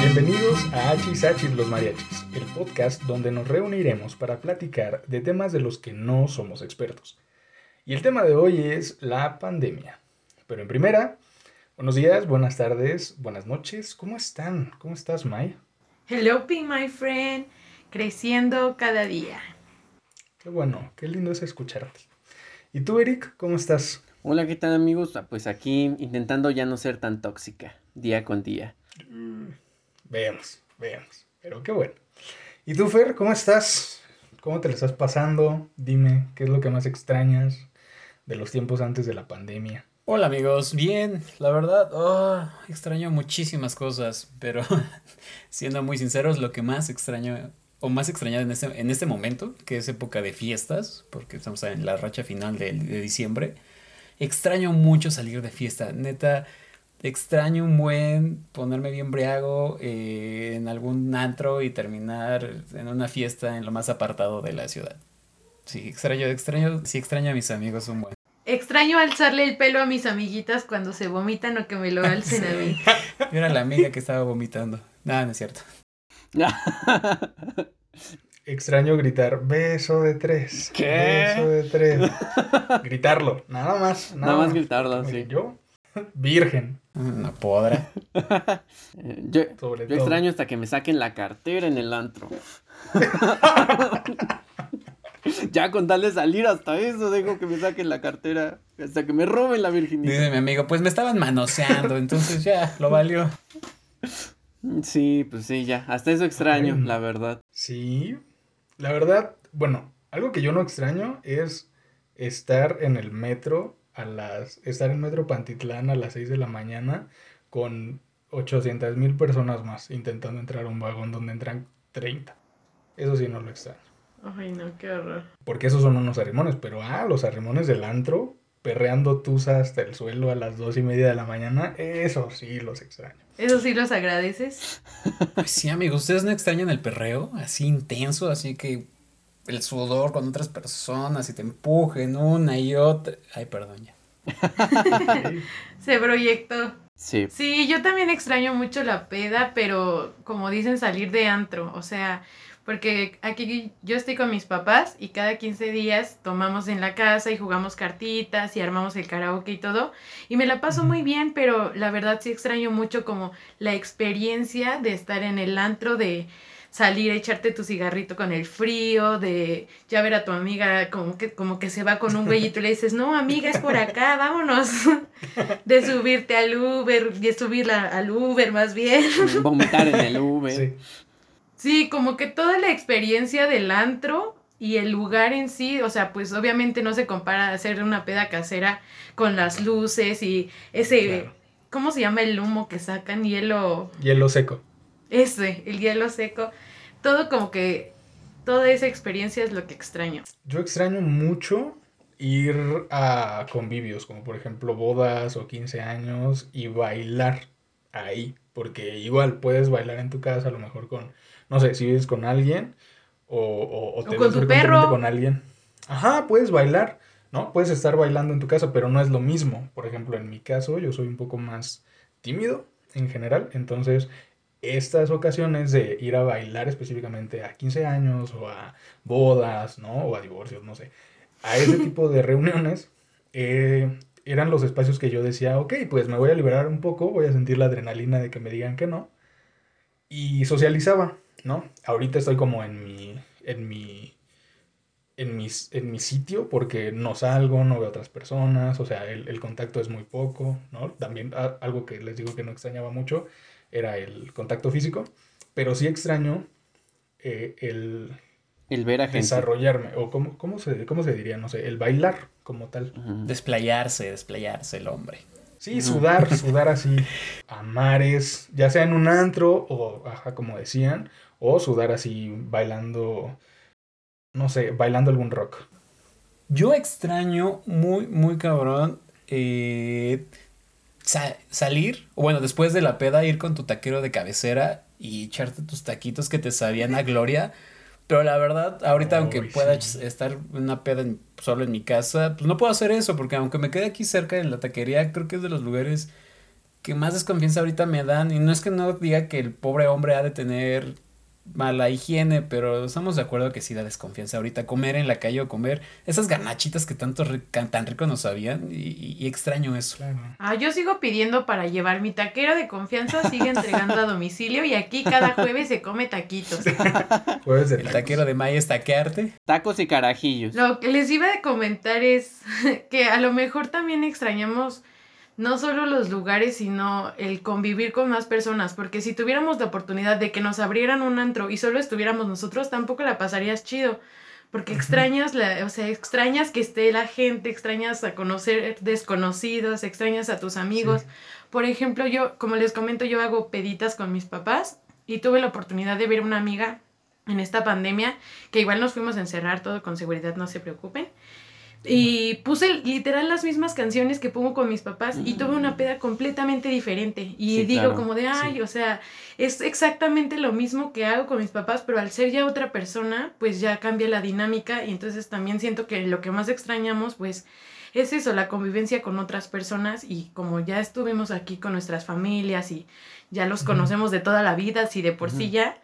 Bienvenidos a Hachis Hachis los Mariachis, el podcast donde nos reuniremos para platicar de temas de los que no somos expertos. Y el tema de hoy es la pandemia. Pero en primera, buenos días, buenas tardes, buenas noches. ¿Cómo están? ¿Cómo estás, May? Hello, Pink, my friend. Creciendo cada día. Qué bueno, qué lindo es escucharte. ¿Y tú, Eric, cómo estás? Hola, ¿qué tal amigos? Ah, Pues aquí intentando ya no ser tan tóxica, día con día. Veamos, veamos. Pero qué bueno. ¿Y tú, Fer, cómo estás? ¿Cómo te lo estás pasando? Dime, ¿qué es lo que más extrañas de los tiempos antes de la pandemia? Hola amigos, bien, la verdad, oh, extraño muchísimas cosas, pero siendo muy sinceros, lo que más extraño o más extrañado en este, en este momento, que es época de fiestas, porque estamos en la racha final de, de diciembre, extraño mucho salir de fiesta, neta, extraño un buen ponerme bien briago eh, en algún antro y terminar en una fiesta en lo más apartado de la ciudad. Sí, extraño, extraño, sí extraño a mis amigos un buen. Extraño alzarle el pelo a mis amiguitas cuando se vomitan o que me lo alcen a mí. Yo era la amiga que estaba vomitando. Nada, no es cierto. Extraño gritar beso de tres. ¿Qué? Beso de tres. Gritarlo, nada más. Nada más gritarlo, sí. Yo, virgen, No podrá. Yo, sobre yo todo. extraño hasta que me saquen la cartera en el antro. ya con tal de salir hasta eso, dejo que me saquen la cartera. Hasta que me roben la virginidad. Dice mi amigo, pues me estaban manoseando, entonces ya, lo valió. Sí, pues sí, ya. Hasta eso extraño, Ay. la verdad. Sí, la verdad, bueno, algo que yo no extraño es estar en el metro a las, estar en Metro Pantitlán a las 6 de la mañana con 800 mil personas más intentando entrar a un vagón donde entran 30. Eso sí no lo extraño. Ay, no, qué horror. Porque esos son unos arrimones, pero ah, los arrimones del antro, perreando tusa hasta el suelo a las dos y media de la mañana, eso sí los extraño. ¿Eso sí los agradeces? Pues sí, amigos, ¿ustedes no extrañan el perreo? Así intenso, así que el sudor con otras personas y te empujen una y otra. Ay, perdón ya. Se proyectó. Sí. Sí, yo también extraño mucho la peda, pero como dicen, salir de antro. O sea, porque aquí yo estoy con mis papás y cada 15 días tomamos en la casa y jugamos cartitas y armamos el karaoke y todo. Y me la paso muy bien, pero la verdad sí extraño mucho como la experiencia de estar en el antro, de salir a echarte tu cigarrito con el frío, de ya ver a tu amiga como que, como que se va con un güey y le dices, no, amiga, es por acá, vámonos. De subirte al Uber, de subirla al Uber más bien. Vomitar en el Uber. Sí. Sí, como que toda la experiencia del antro y el lugar en sí, o sea, pues obviamente no se compara a hacer una peda casera con las luces y ese, Claro. ¿cómo se llama el humo que sacan? Hielo, Hielo seco. Ese, el hielo seco. Todo como que, toda esa experiencia es lo que extraño. Yo extraño mucho ir a convivios, como por ejemplo bodas o 15 años, y bailar ahí, porque igual puedes bailar en tu casa, a lo mejor con, no sé, si vives con alguien o, o, o te O con tu perro. con alguien. Ajá, puedes bailar, ¿no? Puedes estar bailando en tu casa, pero no es lo mismo. Por ejemplo, en mi caso, yo soy un poco más tímido en general, entonces estas ocasiones de ir a bailar específicamente a 15 años o a bodas, ¿no? O a divorcios, no sé. A ese tipo de reuniones eh, eran los espacios que yo decía, ok, pues me voy a liberar un poco, voy a sentir la adrenalina de que me digan que no. Y socializaba, ¿no? Ahorita estoy como en mi, en mi, en mis, en mi sitio porque no salgo, no veo a otras personas, o sea, el, el contacto es muy poco, ¿no? También a- algo que les digo que no extrañaba mucho era el contacto físico, pero sí extraño eh, el El ver a gente. desarrollarme, o cómo, cómo se, cómo se diría, no sé, el bailar como tal. Ujú. Desplayarse, desplayarse el hombre. Sí, sudar, sudar así a mares, ya sea en un antro o, ajá, como decían, o sudar así bailando, no sé, bailando algún rock. Yo extraño muy, muy cabrón eh, sa- salir, o bueno, después de la peda, ir con tu taquero de cabecera y echarte tus taquitos que te sabían a gloria. Pero la verdad, ahorita aunque pueda sí. estar en una peda en- solo en mi casa, pues no puedo hacer eso, porque aunque me quede aquí cerca de la taquería, creo que es de los lugares que más desconfianza ahorita me dan. Y no es que no diga que el pobre hombre ha de tener mala higiene, pero estamos de acuerdo que sí da desconfianza ahorita comer en la calle o comer esas garnachitas que tanto tan rico nos sabían y, extraño eso. Ah, yo sigo pidiendo para llevar mi taquero de confianza, sigue entregando a domicilio y aquí cada jueves se come taquitos. El taquero de Maya es taquearte. Tacos y carajillos. Lo que les iba a comentar es que a lo mejor también extrañamos no solo los lugares, sino el convivir con más personas, porque si tuviéramos la oportunidad de que nos abrieran un antro y solo estuviéramos nosotros, tampoco la pasarías chido, porque extrañas, la, o sea, extrañas que esté la gente, extrañas a conocer desconocidos, extrañas a tus amigos. Por ejemplo, yo, como les comento, yo hago peditas con mis papás y tuve la oportunidad de ver una amiga en esta pandemia, que igual nos fuimos a encerrar todo con seguridad, no se preocupen. Y puse literal las mismas canciones que pongo con mis papás y tuve una peda completamente diferente. Y digo como de, ay, o sea, es exactamente lo mismo que hago con mis papás, pero al ser ya otra persona, pues ya cambia la dinámica y entonces también siento que lo que más extrañamos, pues es eso, la convivencia con otras personas y como ya estuvimos aquí con nuestras familias y ya los conocemos de toda la vida, así de por sí ya,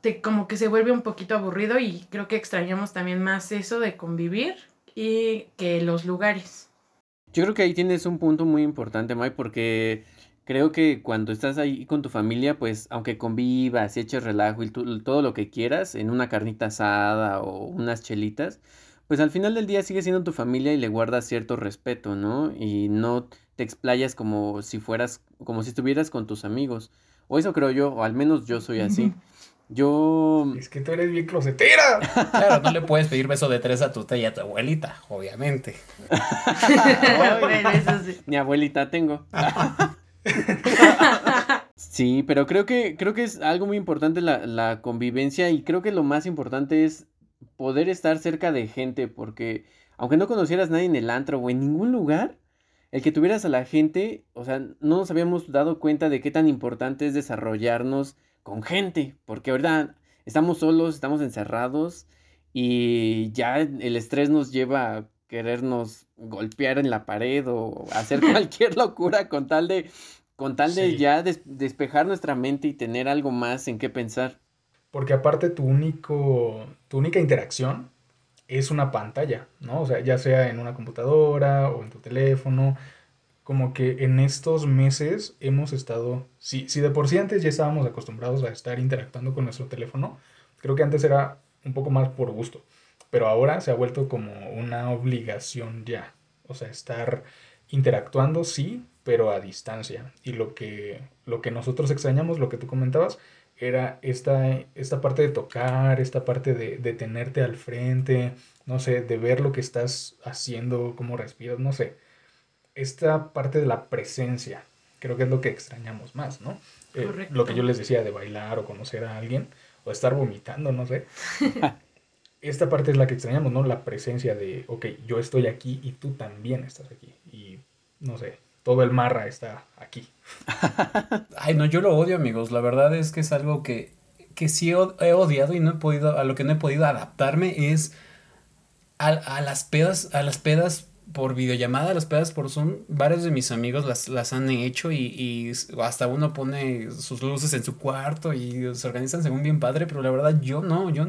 te, como que se vuelve un poquito aburrido y creo que extrañamos también más eso de convivir y que los lugares. Yo creo que ahí tienes un punto muy importante, May, porque creo que cuando estás ahí con tu familia, pues aunque convivas y eches relajo y todo lo que quieras, en una carnita asada o unas chelitas, pues al final del día sigue siendo tu familia y le guardas cierto respeto, ¿no? Y no te explayas como si fueras, como si estuvieras con tus amigos. O eso creo yo, o al menos yo soy así. Yo. Es que tú eres bien closetera. Claro, no le puedes pedir beso de tres a tu tía y a tu abuelita, obviamente. Mi abuelita tengo. sí, pero creo que, creo que es algo muy importante la, la convivencia y creo que lo más importante es poder estar cerca de gente, porque aunque no conocieras nadie en el antro o en ningún lugar, el que tuvieras a la gente, o sea, no nos habíamos dado cuenta de qué tan importante es desarrollarnos con gente, porque verdad, estamos solos, estamos encerrados y ya el estrés nos lleva a querernos golpear en la pared o hacer cualquier locura con tal de con tal de ya despejar nuestra mente y tener algo más en qué pensar. Porque aparte tu único tu única interacción es una pantalla, ¿no? O sea, ya sea en una computadora o en tu teléfono, como que en estos meses hemos estado, si, si de por sí antes ya estábamos acostumbrados a estar interactuando con nuestro teléfono, creo que antes era un poco más por gusto, pero ahora se ha vuelto como una obligación ya, o sea, estar interactuando sí, pero a distancia. Y lo que, lo que nosotros extrañamos, lo que tú comentabas, era esta, esta parte de tocar, esta parte de, de tenerte al frente, no sé, de ver lo que estás haciendo, cómo respiras, no sé esta parte de la presencia, creo que es lo que extrañamos más, ¿no? Eh, lo que yo les decía de bailar o conocer a alguien o estar vomitando, no sé. esta parte es la que extrañamos, ¿no? La presencia de, ok, yo estoy aquí y tú también estás aquí. Y no sé, todo el marra está aquí. Ay, no, yo lo odio, amigos. La verdad es que es algo que, que sí he odiado y no he podido, a lo que no he podido adaptarme es a, a las pedas, a las pedas por videollamada, las pedas por Zoom, varios de mis amigos las, las han hecho y, y, hasta uno pone sus luces en su cuarto y se organizan según bien padre, pero la verdad yo no, yo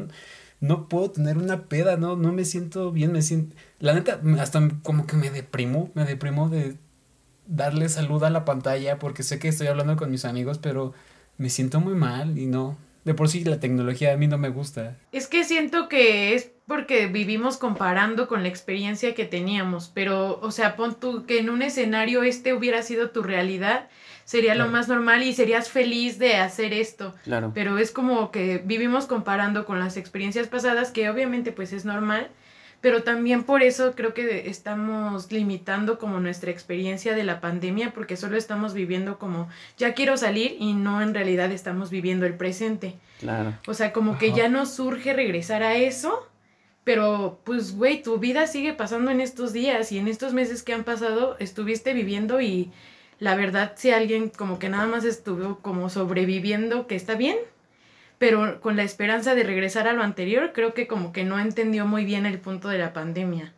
no puedo tener una peda, no, no me siento bien, me siento, la neta, hasta como que me deprimo, me deprimo de darle salud a la pantalla porque sé que estoy hablando con mis amigos, pero me siento muy mal y no, de por sí la tecnología a mí no me gusta. Es que siento que es porque vivimos comparando con la experiencia que teníamos, pero, o sea, pon tú que en un escenario este hubiera sido tu realidad, sería lo más normal y serías feliz de hacer esto. Claro. Pero es como que vivimos comparando con las experiencias pasadas, que obviamente pues es normal, pero también por eso creo que estamos limitando como nuestra experiencia de la pandemia, porque solo estamos viviendo como, ya quiero salir y no en realidad estamos viviendo el presente. Claro. O sea, como que ya nos surge regresar a eso pero, pues, güey, tu vida sigue pasando en estos días y en estos meses que han pasado estuviste viviendo y la verdad, si alguien como que nada más estuvo como sobreviviendo, que está bien, pero con la esperanza de regresar a lo anterior, creo que como que no entendió muy bien el punto de la pandemia.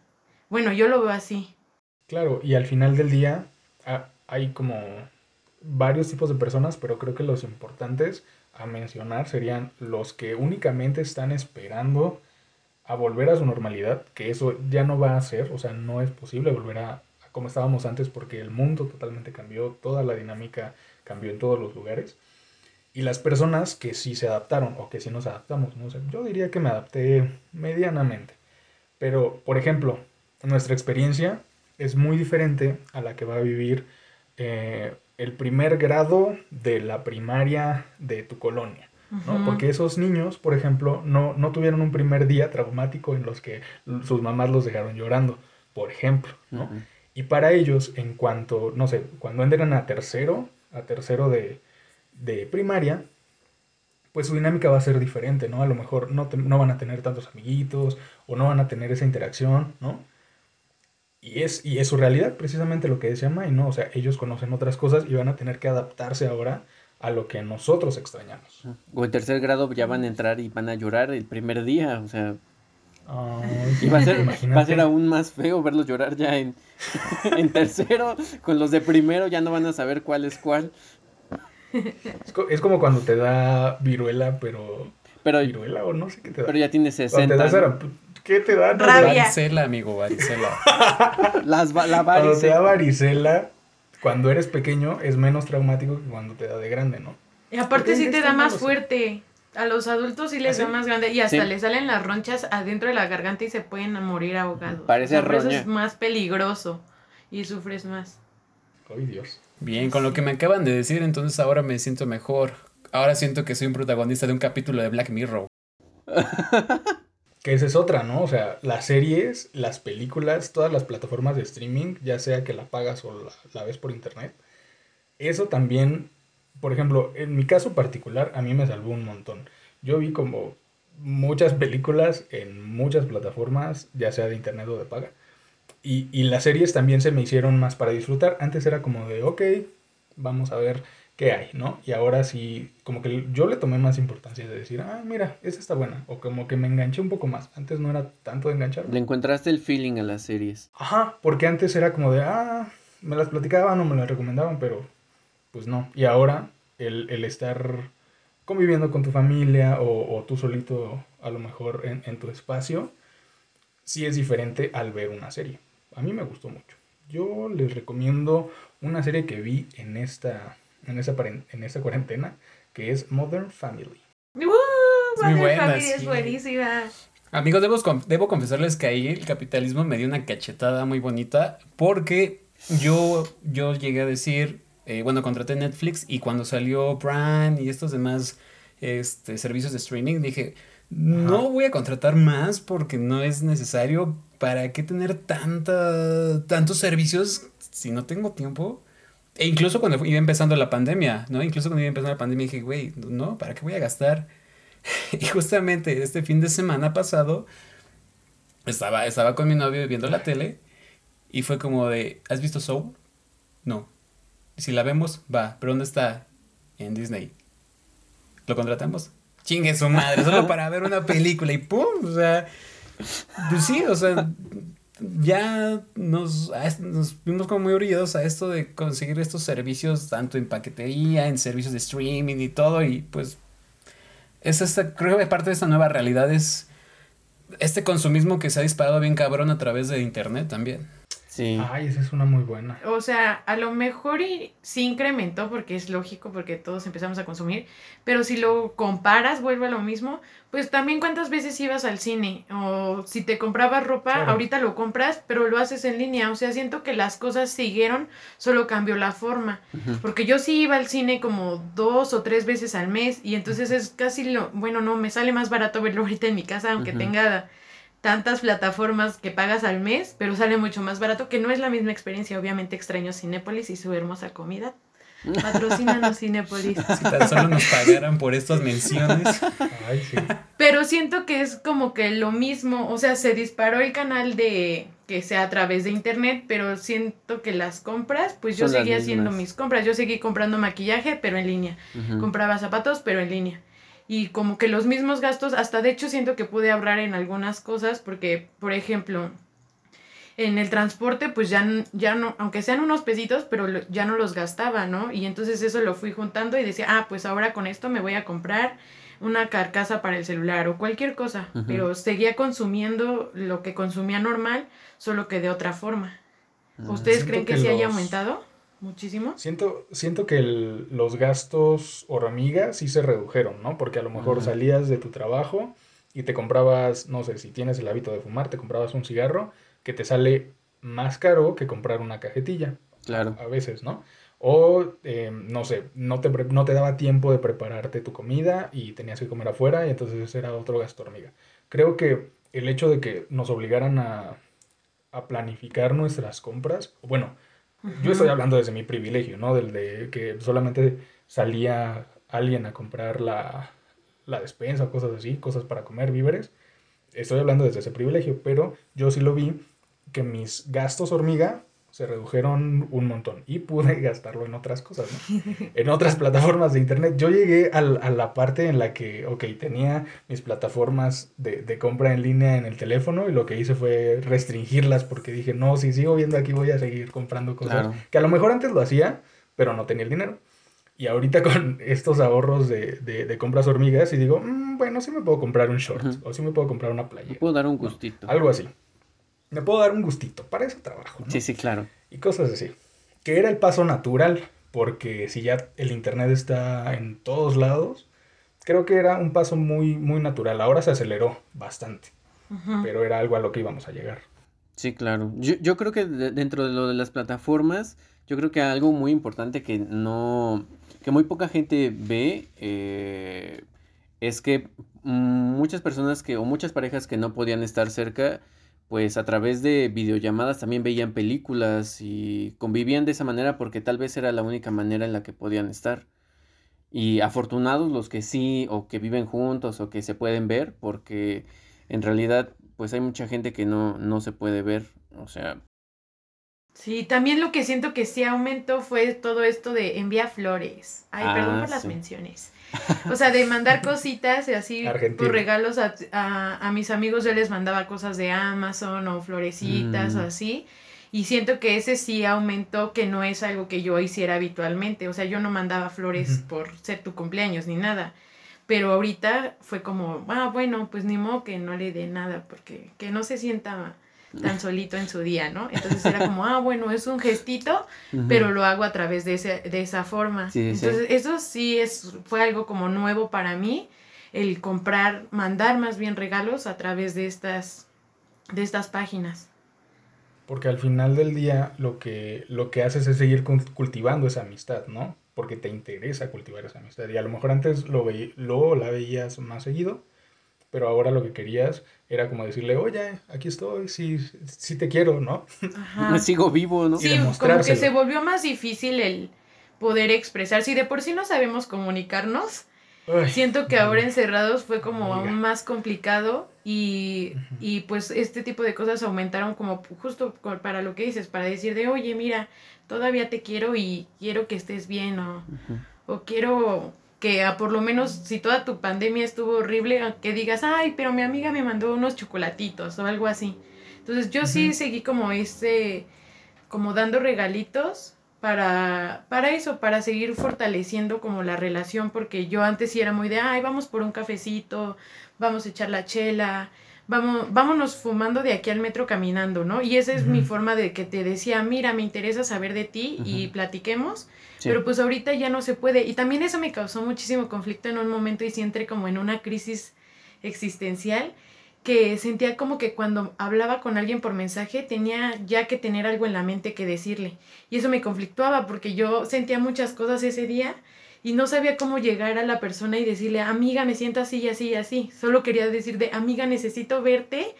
Bueno, yo lo veo así. Claro, y al final del día hay como varios tipos de personas, pero creo que los importantes a mencionar serían los que únicamente están esperando a volver a su normalidad, que eso ya no va a ser, o sea, no es posible volver a, a como estábamos antes porque el mundo totalmente cambió, toda la dinámica cambió en todos los lugares. Y las personas que sí se adaptaron o que sí nos adaptamos, no sé, yo diría que me adapté medianamente. Pero, por ejemplo, nuestra experiencia es muy diferente a la que va a vivir eh, el primer grado de la primaria de tu colonia. ¿No? Ujú. Porque esos niños, por ejemplo, no, no tuvieron un primer día traumático en los que sus mamás los dejaron llorando, por ejemplo, ¿no? Y para ellos, en cuanto, no sé, cuando entran a tercero, a tercero de, de primaria, pues su dinámica va a ser diferente, ¿no? A lo mejor no, te- no van a tener tantos amiguitos o no van a tener esa interacción, ¿no? Y es, y es su realidad, precisamente lo que decía May, ¿no? O sea, ellos conocen otras cosas y van a tener que adaptarse ahora a lo que nosotros extrañamos. O en tercer grado ya van a entrar y van a llorar el primer día, o sea, Ay, y va a ser, va a ser aún más feo verlos llorar ya en, en tercero, con los de primero ya no van a saber cuál es cuál, Es, co- es como cuando te da viruela, pero... pero, ¿Viruela o no sé qué te da? pero ya tiene Cuando te 60. da ¿no? saramp- ¿Qué te da? Rabia. Varicela, amigo, varicela. Las, va- la Cuando te da varicela, cuando eres pequeño, es menos traumático que cuando te da de grande, ¿no? Y aparte sí te da más fuerte. A los adultos sí les ¿Ah, da más grande y hasta Sí. les salen las ronchas adentro de la garganta y se pueden morir ahogados. Parece O sea, por eso es más peligroso y sufres más. Ay, Dios. Bien, con lo que me acaban de decir, entonces ahora me siento mejor. Ahora siento que soy un protagonista de un capítulo de Black Mirror. Que esa es otra, ¿no? O sea, las series, las películas, todas las plataformas de streaming, ya sea que la pagas o la, ves por internet, eso también, por ejemplo, en mi caso particular, a mí me salvó un montón. Yo vi como muchas películas en muchas plataformas, ya sea de internet o de paga. Y, y las series también se me hicieron más para disfrutar. Antes era como de, ok, vamos a ver qué hay, ¿no? Y ahora sí, como que yo le tomé más importancia de decir, ah, mira, esta está buena. O como que me enganché un poco más. Antes no era tanto de engancharme. Le encontraste el feeling a las series. Ajá, porque antes era como de, ah, me las platicaban o me las recomendaban, pero pues no. Y ahora el, el estar conviviendo con tu familia o, o tú solito a lo mejor en, en tu espacio, sí es diferente al ver una serie. A mí me gustó mucho. Yo les recomiendo una serie que vi en esta, en paren- en esta cuarentena, que es Modern Family. ¡Uh! Es muy Modern buena, Family es sí. buenísima. Amigos, debo, debo confesarles que ahí el capitalismo me dio una cachetada muy bonita porque yo, yo llegué a decir, eh, bueno, contraté Netflix y cuando salió Prime y estos demás este, servicios de streaming, dije, no voy a contratar más porque no es necesario. ¿Para qué tener tanta, tantos servicios si no tengo tiempo? E incluso cuando iba empezando la pandemia, ¿no? Incluso cuando iba empezando la pandemia dije, güey, no, ¿para qué voy a gastar? Y justamente este fin de semana pasado estaba, estaba con mi novio viendo la tele y fue como de, ¿has visto Soul? No. Si la vemos, va, pero ¿dónde está? En Disney. ¿Lo contratamos? Chingue su madre, solo para ver una película y ¡pum! O sea, pues sí, o sea, ya nos, nos vimos como muy orillados a esto de conseguir estos servicios, tanto en paquetería, en servicios de streaming y todo, y pues es esta, creo que parte de esta nueva realidad es este consumismo que se ha disparado bien cabrón a través de internet también. Sí. Ay, esa es una muy buena. O sea, a lo mejor y sí incrementó porque es lógico porque todos empezamos a consumir, pero si lo comparas, vuelve a lo mismo, pues también cuántas veces ibas al cine o si te comprabas ropa, Claro. ahorita lo compras, pero lo haces en línea, o sea, siento que las cosas siguieron, solo cambió la forma, porque yo sí iba al cine como dos o tres veces al mes y entonces es casi lo, bueno, no, me sale más barato verlo ahorita en mi casa, aunque tenga tantas plataformas que pagas al mes, pero sale mucho más barato, que no es la misma experiencia. Obviamente extraño Cinépolis y su hermosa comida. Patrocínanos Cinépolis. Si tan solo nos pagaran por estas menciones. Ay, sí. Pero siento que es como que lo mismo, o sea, se disparó el canal de que sea a través de internet, pero siento que las compras, pues yo Son las seguí haciendo mis compras, yo seguí comprando maquillaje, pero en línea. Compraba zapatos, pero en línea. Y como que los mismos gastos, hasta de hecho siento que pude ahorrar en algunas cosas, porque, por ejemplo, en el transporte, pues ya, ya no, aunque sean unos pesitos, pero ya no los gastaba, ¿no? Y entonces eso lo fui juntando y decía, ah, pues ahora con esto me voy a comprar una carcasa para el celular o cualquier cosa, pero seguía consumiendo lo que consumía normal, solo que de otra forma. Ah. ¿Ustedes creen que, sí haya aumentado muchísimo? Siento, siento que los gastos hormigas sí se redujeron, ¿no? Porque a lo mejor salías de tu trabajo y te comprabas, no sé, si tienes el hábito de fumar, te comprabas un cigarro que te sale más caro que comprar una cajetilla. Claro. A, veces, ¿no? O, eh, no sé, no te, no te daba tiempo de prepararte tu comida y tenías que comer afuera y entonces ese era otro gasto hormiga. Creo que el hecho de que nos obligaran a, a planificar nuestras compras, bueno, yo estoy hablando desde mi privilegio, ¿no? Del de que solamente salía alguien a comprar la, la despensa o cosas así, cosas para comer, víveres. Estoy hablando desde ese privilegio, pero yo sí lo vi que mis gastos hormiga se redujeron un montón y pude gastarlo en otras cosas, ¿no? en otras plataformas de internet. Yo llegué a, la parte en la que, ok, tenía mis plataformas de, de, compra en línea en el teléfono y lo que hice fue restringirlas porque dije, no, si sigo viendo aquí voy a seguir comprando cosas que a lo mejor antes lo hacía, pero no tenía el dinero. Y ahorita con estos ahorros de, de, compras hormigas y digo, mm, bueno, sí me puedo comprar un short o sí me puedo comprar una playa. Me puedo dar un gustito. algo así me puedo dar un gustito, para ese trabajo. Sí, sí, claro. Y cosas así. Que era el paso natural, porque si ya el Internet está en todos lados, creo que era un paso muy, muy natural. Ahora se aceleró bastante, pero era algo a lo que íbamos a llegar. Sí, claro. Yo, yo creo que dentro de lo de las plataformas, yo creo que algo muy importante que no, que muy poca gente ve, eh, es que muchas personas que, o muchas parejas que no podían estar cerca, pues a través de videollamadas también veían películas y convivían de esa manera porque tal vez era la única manera en la que podían estar. Y afortunados los que sí o que viven juntos o que se pueden ver porque en realidad pues hay mucha gente que no, no se puede ver. O sea, Sí, también lo que siento que sí aumentó fue todo esto de envía flores. Ay, perdón por ah, las menciones. O sea, de mandar cositas y así por regalos a, a, mis amigos yo les mandaba cosas de Amazon o florecitas o mm. así. Y siento que ese sí aumentó, que no es algo que yo hiciera habitualmente. O sea, yo no mandaba flores por ser tu cumpleaños ni nada. Pero ahorita fue como, ah, bueno, pues ni modo que no le dé nada, porque que no se sienta tan solito en su día, ¿no? Entonces era como, ah, bueno, es un gestito, pero lo hago a través de, ese, de esa forma. Entonces eso sí es, fue algo como nuevo para mí, el comprar, mandar más bien regalos a través de estas, de estas páginas. Porque al final del día lo que, lo que haces es seguir cultivando esa amistad, ¿no? Porque te interesa cultivar esa amistad. Y a lo mejor antes lo, lo la veías más seguido, pero ahora lo que querías era como decirle, oye, aquí estoy, sí, sí te quiero, ¿no? Me sigo vivo, ¿no? Sí, como que se volvió más difícil el poder expresar. Si de por sí no sabemos comunicarnos, siento que ahora encerrados fue como aún más complicado y, y, pues este tipo de cosas aumentaron como justo para lo que dices, para decir de, oye, mira, todavía te quiero y quiero que estés bien o, o quiero que a por lo menos si toda tu pandemia estuvo horrible, que digas, ay, pero mi amiga me mandó unos chocolatitos o algo así. Entonces yo sí seguí como este, como dando regalitos para, para eso, para seguir fortaleciendo como la relación, porque yo antes sí era muy de, ay, vamos por un cafecito, vamos a echar la chela, vamos, vámonos fumando de aquí al metro caminando, ¿no? Y esa es mi forma de que te decía, mira, me interesa saber de ti y platiquemos pero pues ahorita ya no se puede. Y también eso me causó muchísimo conflicto en un momento y sí entré como en una crisis existencial que sentía como que cuando hablaba con alguien por mensaje tenía ya que tener algo en la mente que decirle. Y eso me conflictuaba porque yo sentía muchas cosas ese día y no sabía cómo llegar a la persona y decirle, amiga, me siento así y así y así. Solo quería decir de, amiga, necesito verte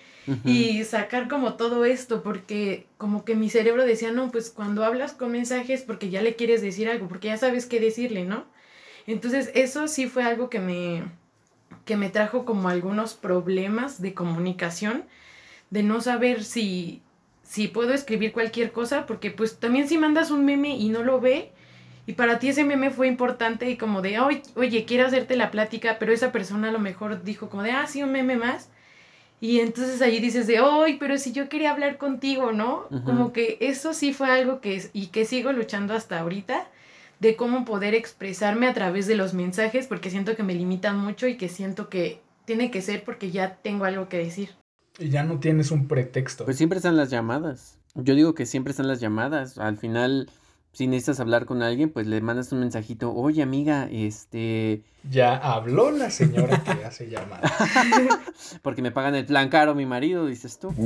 y sacar como todo esto, porque como que mi cerebro decía, no, pues cuando hablas con mensajes, porque ya le quieres decir algo, porque ya sabes qué decirle, ¿no? Entonces eso sí fue algo que me, que me trajo como algunos problemas de comunicación, de no saber si, si puedo escribir cualquier cosa, porque pues también si mandas un meme y no lo ve, y para ti ese meme fue importante y como de, oye, oye, quiero hacerte la plática, pero esa persona a lo mejor dijo como de, ah, sí, un meme más Y entonces ahí dices de, ¡ay, pero si yo quería hablar contigo, ¿no? Como que eso sí fue algo que, es- y que sigo luchando hasta ahorita, de cómo poder expresarme a través de los mensajes, porque siento que me limitan mucho y que siento que tiene que ser porque ya tengo algo que decir. Y ya no tienes un pretexto. Pues siempre están las llamadas. Yo digo que siempre están las llamadas. Al final, si necesitas hablar con alguien, pues le mandas un mensajito. Oye, amiga, este... Ya habló la señora que hace llamada. Porque me pagan el plan caro mi marido, dices tú.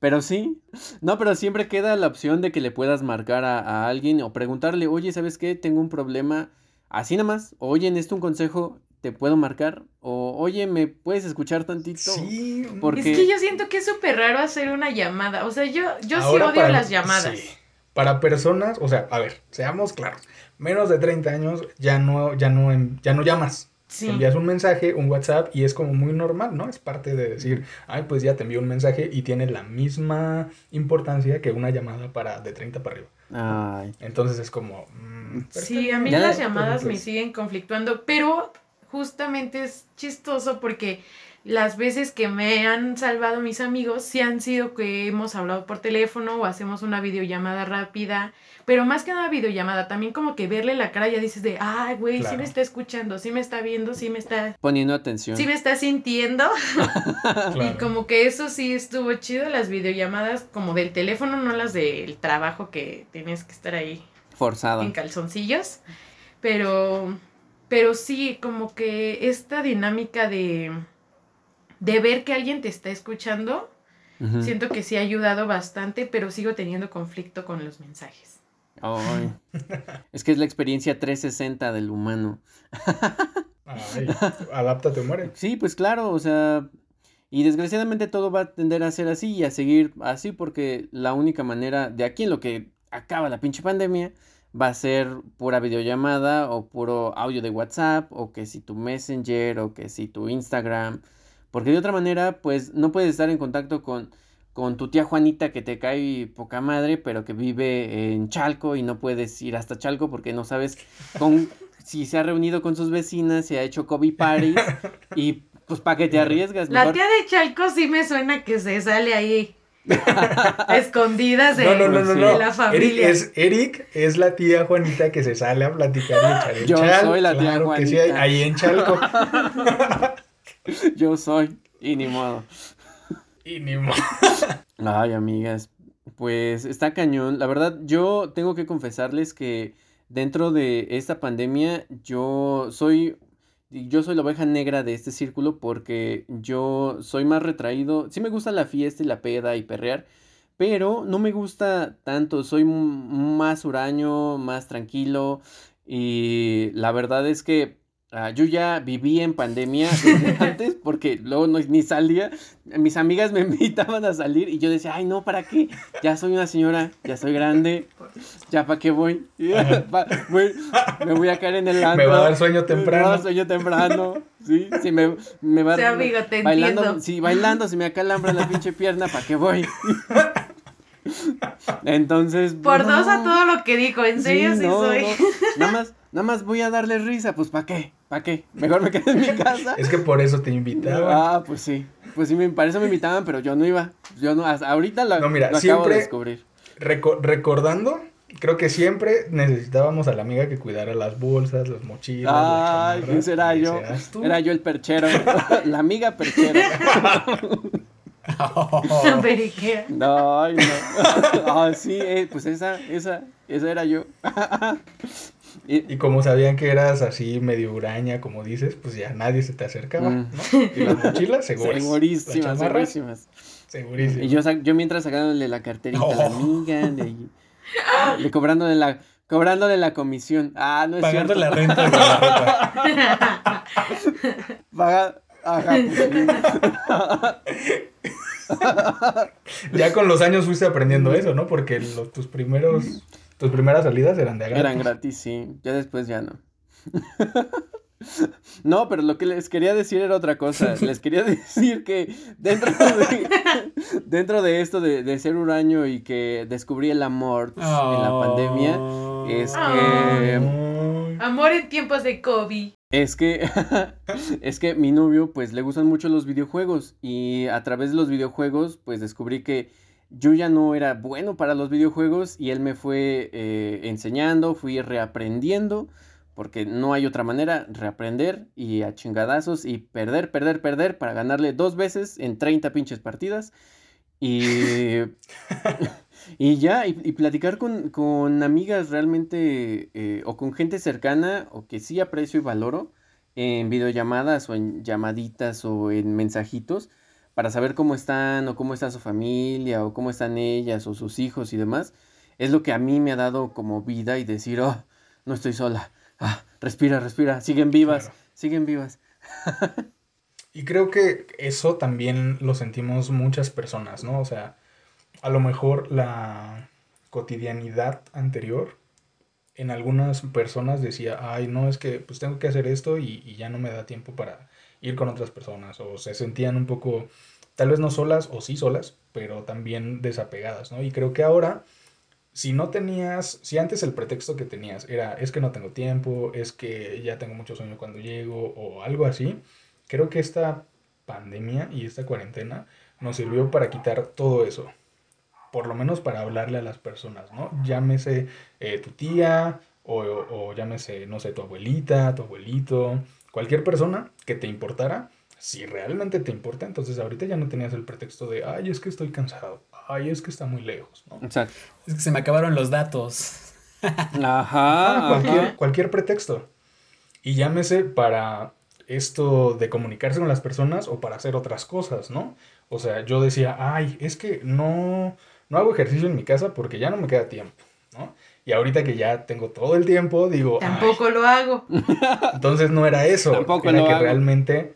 Pero sí. No, pero siempre queda la opción de que le puedas marcar a, a alguien o preguntarle, oye, ¿sabes qué? Tengo un problema. Así nada más. Oye, necesito un consejo. ¿Te puedo marcar? O, oye, ¿me puedes escuchar tantito? Sí. Porque- Es que yo siento que es súper raro hacer una llamada. O sea, yo, yo sí odio para- las llamadas. sí. Para personas, o sea, a ver, seamos claros. Menos de 30 años ya no, ya no, ya no llamas. Sí. Envías un mensaje, un WhatsApp y es como muy normal, ¿no? Es parte de decir, ay, pues ya te envío un mensaje y tiene la misma importancia que una llamada para de 30 para arriba. Ay. Entonces es como... mm, Sí, a mí Ya las la- llamadas me siguen conflictuando, pero justamente es chistoso porque las veces que me han salvado mis amigos sí han sido que hemos hablado por teléfono o hacemos una videollamada rápida, pero más que nada videollamada, también como que verle la cara ya dices de, ay, güey, sí Claro. me está escuchando, sí me está viendo, sí me está, Poniendo atención. sí me está sintiendo. claro. Y como que eso sí estuvo chido, las videollamadas como del teléfono, no las del trabajo que tienes que estar ahí Forzado. en calzoncillos, pero, pero sí, como que esta dinámica de, de ver que alguien te está escuchando, siento que sí ha ayudado bastante, pero sigo teniendo conflicto con los mensajes. Ay. Es que es la experiencia 360 del humano. Ay, adáptate o muere. Sí, pues claro, o sea, y desgraciadamente todo va a tender a ser así y a seguir así porque la única manera de aquí en lo que acaba la pinche pandemia va a ser pura videollamada o puro audio de WhatsApp o que si tu Messenger o que si tu Instagram, porque de otra manera pues no puedes estar en contacto con con tu tía Juanita que te cae poca madre, pero que vive en Chalco y no puedes ir hasta Chalco porque no sabes con si se ha reunido con sus vecinas, se ha hecho COVID parties y pues para que te arriesgas, La mejor tía de Chalco sí me suena que se sale ahí. escondidas de, No, no, no, no, Sí. no. de la familia. Eric es, Eric es la tía Juanita que se sale a platicar y echar Yo chal. soy la tía Claro que sí, Juanita. ahí en Chalco. yo soy y ni modo. Y ni modo. Ay, amigas, pues está cañón. La verdad, yo tengo que confesarles que dentro de esta pandemia yo soy yo soy la oveja negra de este círculo porque yo soy más retraído. Sí me gusta la fiesta y la peda y perrear, pero no me gusta tanto. Soy más huraño, más tranquilo y la verdad es que ah, yo ya viví en pandemia desde antes porque luego no, ni salía. Mis amigas me invitaban a salir y yo decía, ay, no, ¿para qué? Ya soy una señora, ya soy grande, ya para qué voy. Pa- voy- me voy a caer en el Me antro. va a dar sueño Me va a temprano. dar sueño temprano. Sí, sí, me, me va a Sí, amigo, te bailando, entiendo. Sí, bailando, se me acalambra la pinche pierna, ¿para qué voy? Entonces. Por dos a todo lo que dijo, en serio sí, no, soy. no. Nada más, nada más voy a darle risa, pues ¿para qué? ¿Para qué? Mejor me quedo en mi casa. Es que por eso te invitaba. Ah, pues sí. Pues sí, me, para eso me invitaban, pero yo no iba. Yo no, hasta ahorita lo, No, mira, lo acabo de siempre- descubrir. Reco- recordando, creo que siempre necesitábamos a la amiga que cuidara las bolsas, las mochilas. las Ay, era y yo. tú. Era yo el perchero. la amiga perchera. No, ay, no. Ah, sí, eh, pues esa, esa, esa era yo. Y- Y como sabían que eras así medio huraña, como dices, pues ya nadie se te acercaba, Mm. ¿no? Y las mochilas, seguras. segurísimas, segurísimas. segurísimas. Y yo, yo mientras sacándole la carterita a la Oh. amiga, cobrándole la, cobrándole la comisión. Ah, no es Pagando cierto. la renta de. Paga- Ajá, pues. Ya con los años fuiste aprendiendo eso, ¿no? Porque los, tus primeros, tus primeras salidas eran de gratis. Eran gratis, sí. Ya después ya no. No, pero lo que les quería decir era otra cosa. Les quería decir que dentro de, dentro de esto de, de ser huraño y que descubrí el amor en la pandemia, es que Amor en tiempos de COVID. Es que, es que mi novio, pues, le gustan mucho los videojuegos y a través de los videojuegos, pues, descubrí que yo ya no era bueno para los videojuegos y él me fue eh, enseñando, fui reaprendiendo, porque no hay otra manera, reaprender y a chingadazos y perder, perder, perder para ganarle dos veces en 30 pinches partidas. Y, y ya, y, platicar con, amigas realmente eh, o con gente cercana o que sí aprecio y valoro en videollamadas o en llamaditas o en mensajitos para saber cómo están o cómo está su familia o cómo están ellas o sus hijos y demás, es lo que a mí me ha dado como vida y decir, oh, no estoy sola, ah, respira, respira, siguen vivas, siguen vivas. y creo que eso también lo sentimos muchas personas, ¿no? O sea, a lo mejor la cotidianidad anterior en algunas personas decía, ay, no, es que pues tengo que hacer esto y, y ya no me da tiempo para ir con otras personas o se sentían un poco, tal vez no solas o sí solas, pero también desapegadas, ¿no? Y creo que ahora, si no tenías, si antes el pretexto que tenías era, es que no tengo tiempo, es que ya tengo mucho sueño cuando llego o algo así, creo que esta pandemia y esta cuarentena nos sirvió para quitar todo eso. Por lo menos para hablarle a las personas, ¿no? Llámese eh, tu tía o, o llámese, no sé, tu abuelita, tu abuelito, cualquier persona que te importara, si realmente te importa, entonces ahorita ya no tenías el pretexto de, ay, es que estoy cansado, ay, es que está muy lejos, ¿no? Exacto. Es que se me acabaron los datos. ajá, cualquier, cualquier pretexto. Y llámese para esto de comunicarse con las personas o para hacer otras cosas, ¿no? O sea, yo decía, ay, es que no, no hago ejercicio en mi casa porque ya no me queda tiempo, ¿no? Y ahorita que ya tengo todo el tiempo, digo. Tampoco lo hago. Entonces no era eso. Tampoco era que realmente.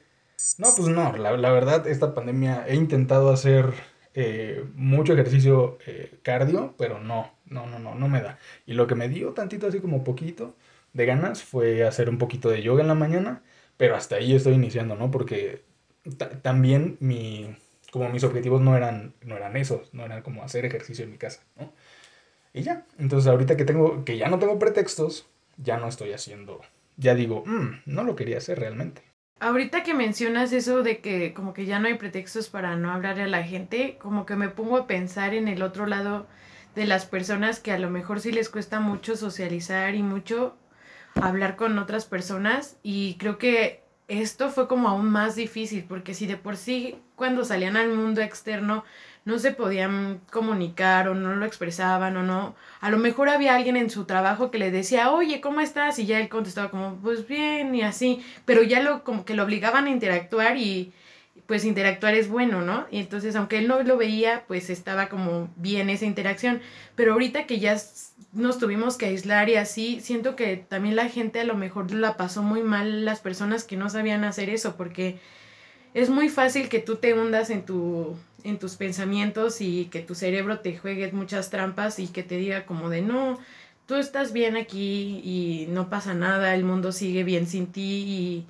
No, pues no. La, verdad, esta pandemia he intentado hacer eh, mucho ejercicio eh, cardio, pero no, no, no, no, no me da. Y lo que me dio tantito, así como poquito de ganas, fue hacer un poquito de yoga en la mañana. Pero hasta ahí estoy iniciando, ¿no? Porque también mi. Como mis objetivos no eran, no eran esos, no eran como hacer ejercicio en mi casa, ¿no? Y ya. Entonces ahorita que tengo, que ya no tengo pretextos, ya no estoy haciendo, ya digo, mm, no lo quería hacer realmente. Ahorita que mencionas eso de que como que ya no hay pretextos para no hablarle a la gente, como que me pongo a pensar en el otro lado de las personas que a lo mejor sí les cuesta mucho socializar y mucho hablar con otras personas y creo que esto fue como aún más difícil porque si de por sí cuando salían al mundo externo no se podían comunicar o no lo expresaban o no. A lo mejor había alguien en su trabajo que le decía, oye, ¿cómo estás? Y ya él contestaba como, pues bien y así, pero ya lo como que lo obligaban a interactuar y pues interactuar es bueno, ¿no? Y entonces aunque él no lo veía, pues estaba como bien esa interacción, pero ahorita que ya nos tuvimos que aislar y así, siento que también la gente a lo mejor la pasó muy mal las personas que no sabían hacer eso porque es muy fácil que tú te hundas en tu en tus pensamientos y que tu cerebro te juegue muchas trampas y que te diga como de no, tú estás bien aquí y no pasa nada, el mundo sigue bien sin ti y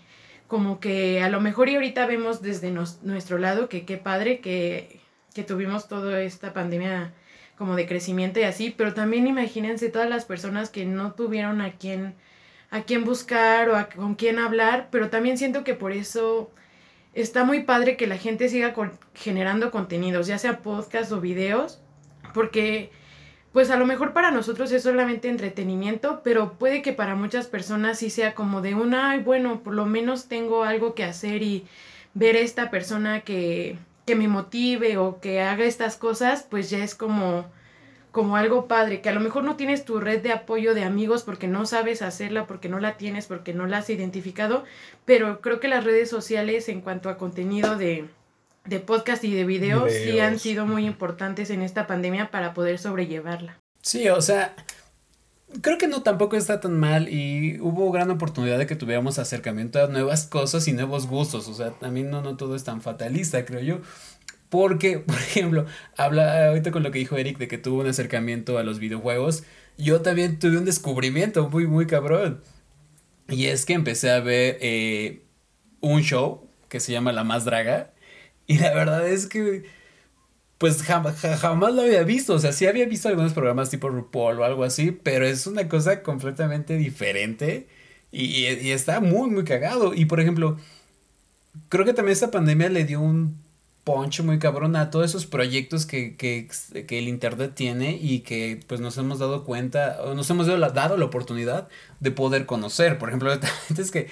como que a lo mejor y ahorita vemos desde nuestro lado que qué padre que, que tuvimos toda esta pandemia como de crecimiento y así, pero también imagínense todas las personas que no tuvieron a quién a quién buscar o con quién hablar, pero también siento que por eso está muy padre que la gente siga generando contenidos, ya sea podcast o videos, porque pues a lo mejor para nosotros es solamente entretenimiento, pero puede que para muchas personas sí sea como de una, ay, bueno, por lo menos tengo algo que hacer y ver a esta persona que, que me motive o que haga estas cosas, pues ya es como como algo padre, que a lo mejor no tienes tu red de apoyo de amigos porque no sabes hacerla, porque no la tienes, porque no la has identificado, pero creo que las redes sociales en cuanto a contenido de, de podcast y de videos, sí han sido muy importantes en esta pandemia para poder sobrellevarla. Sí, o sea, creo que no tampoco está tan mal y hubo gran oportunidad de que tuviéramos acercamiento a nuevas cosas y nuevos gustos, o sea, también no, no todo es tan fatalista, creo yo. Porque, por ejemplo, habla ahorita con lo que dijo Eric de que tuvo un acercamiento a los videojuegos. Yo también tuve un descubrimiento muy, muy cabrón. Y es que empecé a ver eh, un show que se llama La Más Draga. Y la verdad es que, pues jamás, jamás lo había visto. O sea, sí había visto algunos programas tipo RuPaul o algo así, pero es una cosa completamente diferente. Y, y, está muy, muy cagado. Y por ejemplo, creo que también esta pandemia le dio un poncho muy cabrón a todos esos proyectos que, que, que, el internet tiene y que pues nos hemos dado cuenta, o nos hemos dado la, dado la oportunidad de poder conocer. Por ejemplo, es que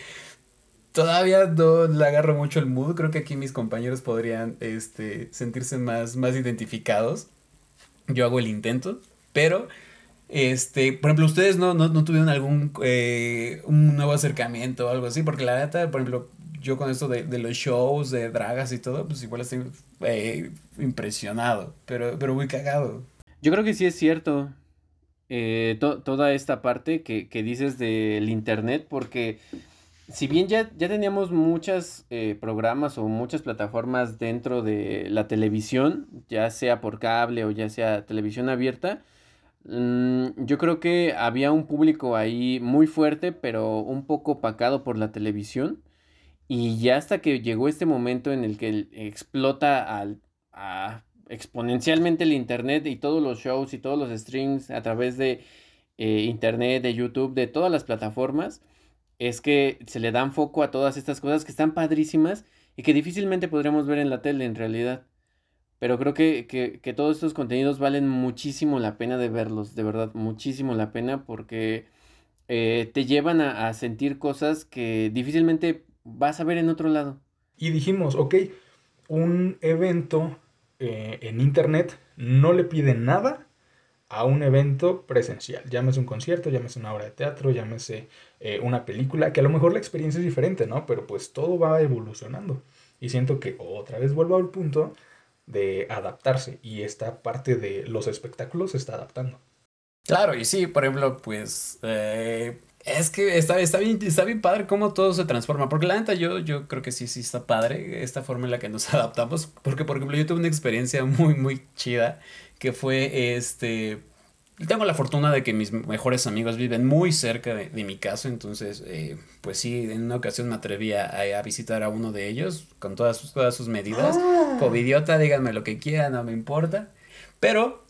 todavía no le agarro mucho el mood. Creo que aquí mis compañeros podrían este, sentirse más, más identificados. Yo hago el intento, pero este, por ejemplo, ustedes no, no, no tuvieron algún eh, un nuevo acercamiento o algo así, porque la neta, por ejemplo, yo con esto de, de los shows, de dragas y todo, pues igual estoy eh, impresionado, pero, pero muy cagado. Yo creo que sí es cierto eh, toda esta parte que, que dices del internet, porque si bien ya, ya teníamos muchos eh, programas o muchas plataformas dentro de la televisión, ya sea por cable o ya sea televisión abierta, mm, yo creo que había un público ahí muy fuerte, pero un poco opacado por la televisión. Y ya hasta que llegó este momento en el que explota al, exponencialmente el Internet y todos los shows y todos los streams a través de eh, Internet, de YouTube, de todas las plataformas, es que se le dan foco a todas estas cosas que están padrísimas y que difícilmente podremos ver en la tele en realidad. Pero creo que, que, todos estos contenidos valen muchísimo la pena de verlos, de verdad, muchísimo la pena porque eh, te llevan a, sentir cosas que difícilmente vas a ver en otro lado. Y dijimos, ok, un evento eh, en internet no le pide nada a un evento presencial. Llámese un concierto, llámese una obra de teatro, llámese eh, una película, que a lo mejor la experiencia es diferente, ¿no? Pero pues todo va evolucionando. Y siento que otra vez vuelvo al punto de adaptarse y esta parte de los espectáculos se está adaptando. Claro, y sí, por ejemplo, pues eh, es que está, está, bien, está bien padre cómo todo se transforma. Porque la neta, yo, yo creo que sí, sí está padre esta forma en la que nos adaptamos. Porque, por ejemplo, yo tuve una experiencia muy, muy chida que fue este... Tengo la fortuna de que mis mejores amigos viven muy cerca de, mi casa, entonces, eh, pues sí, en una ocasión me atreví a, visitar a uno de ellos con todas sus, todas sus medidas. Ah. Covidiota, díganme lo que quieran, no me importa. Pero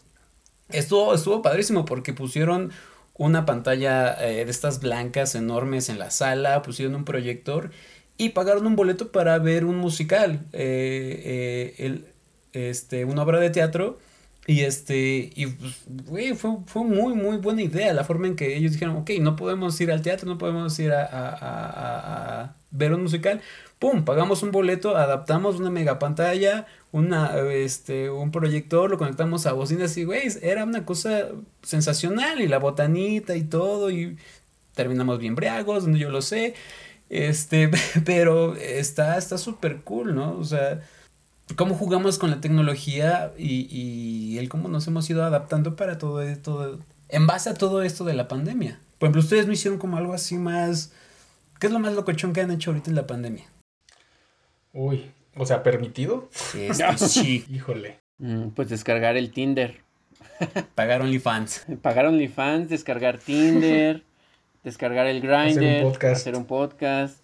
estuvo, estuvo padrísimo porque pusieron una pantalla eh, de estas blancas enormes en la sala, pusieron un proyector y pagaron un boleto para ver un musical, eh, el, este, una obra de teatro y este, y pues, güey, fue, fue muy, muy buena idea la forma en que ellos dijeron, ok, no podemos ir al teatro, no podemos ir a, a, a, a ver un musical. Pum, pagamos un boleto, adaptamos una mega pantalla, una, este, un proyector, lo conectamos a bocinas y, güey, era una cosa sensacional. Y la botanita y todo, y terminamos bien briagos, yo lo sé. Este, pero está súper cool, ¿no? O sea, cómo jugamos con la tecnología y, y el cómo nos hemos ido adaptando para todo esto, en base a todo esto de la pandemia. Por ejemplo, ustedes no hicieron como algo así más... ¿Qué es lo más locochón que han hecho ahorita en la pandemia? Uy, o sea, ¿permitido? Este, sí. Híjole. Mm, pues descargar el Tinder. Pagar OnlyFans. Pagar OnlyFans, descargar Tinder, descargar el Grindr, hacer un podcast. Hacer un podcast.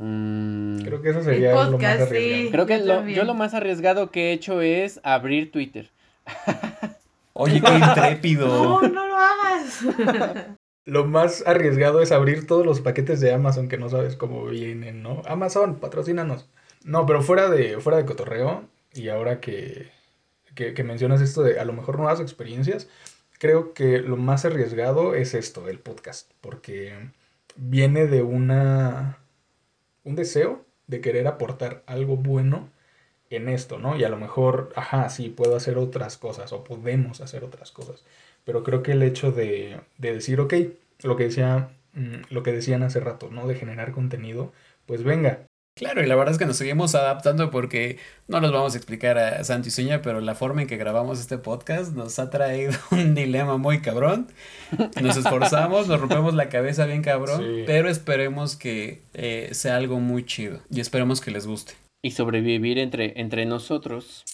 Mm. Creo que eso sería lo más arriesgado. Creo que yo lo más arriesgado que he hecho es abrir Twitter. Oye, qué intrépido. No, no lo hagas. lo más arriesgado es abrir todos los paquetes de Amazon que no sabes cómo vienen, ¿no? Amazon, patrocínanos. No, pero fuera de, fuera de cotorreo, y ahora que, que, que mencionas esto de a lo mejor nuevas experiencias, creo que lo más arriesgado es esto, el podcast, porque viene de una un deseo de querer aportar algo bueno en esto, ¿no? Y a lo mejor, ajá, sí, puedo hacer otras cosas o podemos hacer otras cosas. Pero creo que el hecho de, de decir, ok, lo que decía, mm, lo que decían hace rato, ¿no? De generar contenido, pues venga, Claro, y la verdad es que nos seguimos adaptando porque no nos vamos a explicar a Santi Suña, pero la forma en que grabamos este podcast nos ha traído un dilema muy cabrón. Nos esforzamos, nos rompemos la cabeza bien cabrón, pero esperemos que eh, sea algo muy chido y esperemos que les guste. Y sobrevivir entre, entre nosotros.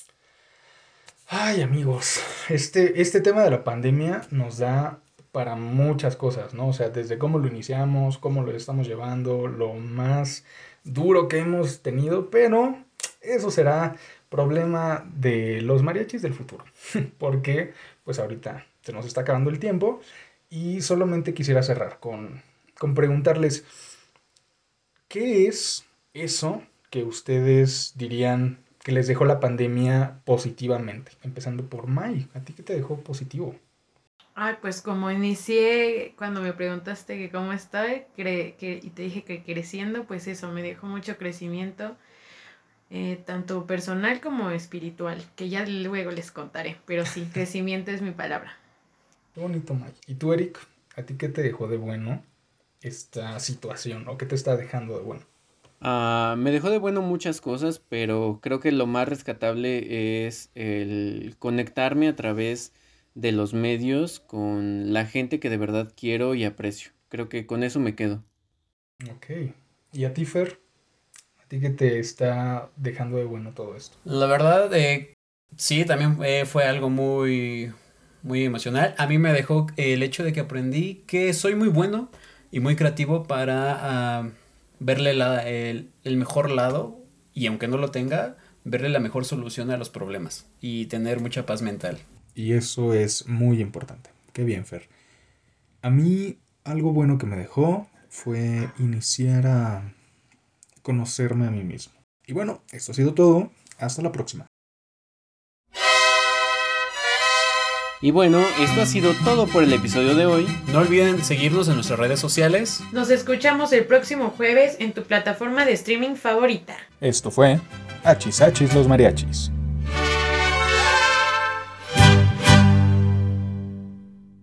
Ay, amigos, este, este tema de la pandemia nos da para muchas cosas, ¿no? O sea, desde cómo lo iniciamos, cómo lo estamos llevando, lo más duro que hemos tenido, pero eso será problema de los mariachis del futuro, porque pues ahorita se nos está acabando el tiempo y solamente quisiera cerrar con con preguntarles, ¿qué es eso que ustedes dirían que les dejó la pandemia positivamente? Empezando por May, ¿a ti qué te dejó positivo? Ay, pues como inicié cuando me preguntaste que cómo estoy que, y te dije que creciendo, pues eso, me dejó mucho crecimiento, eh, tanto personal como espiritual, que ya luego les contaré, pero sí, crecimiento es mi palabra. Qué bonito, May. ¿Y tú, Eric? ¿A ti qué te dejó de bueno esta situación o qué te está dejando de bueno? Ah, me dejó de bueno muchas cosas, pero creo que lo más rescatable es el conectarme a través de los medios con la gente que de verdad quiero y aprecio. Creo que con eso me quedo. Ok. ¿Y a ti, Fer? ¿A ti qué te está dejando de bueno todo esto? La verdad, eh, sí, también eh, fue algo muy, muy emocional. A mí me dejó el hecho de que aprendí que soy muy bueno y muy creativo para ah, verle el, el mejor lado y aunque no lo tenga, verle la mejor solución a los problemas y tener mucha paz mental. Y eso es muy importante. Qué bien, Fer. A mí algo bueno que me dejó fue iniciar a conocerme a mí mismo. Y bueno, esto ha sido todo. Hasta la próxima. Y bueno, esto ha sido todo por el episodio de hoy. No olviden seguirnos en nuestras redes sociales. Nos escuchamos el próximo jueves en tu plataforma de streaming favorita. Esto fue Hachis Hachis los Mariachis.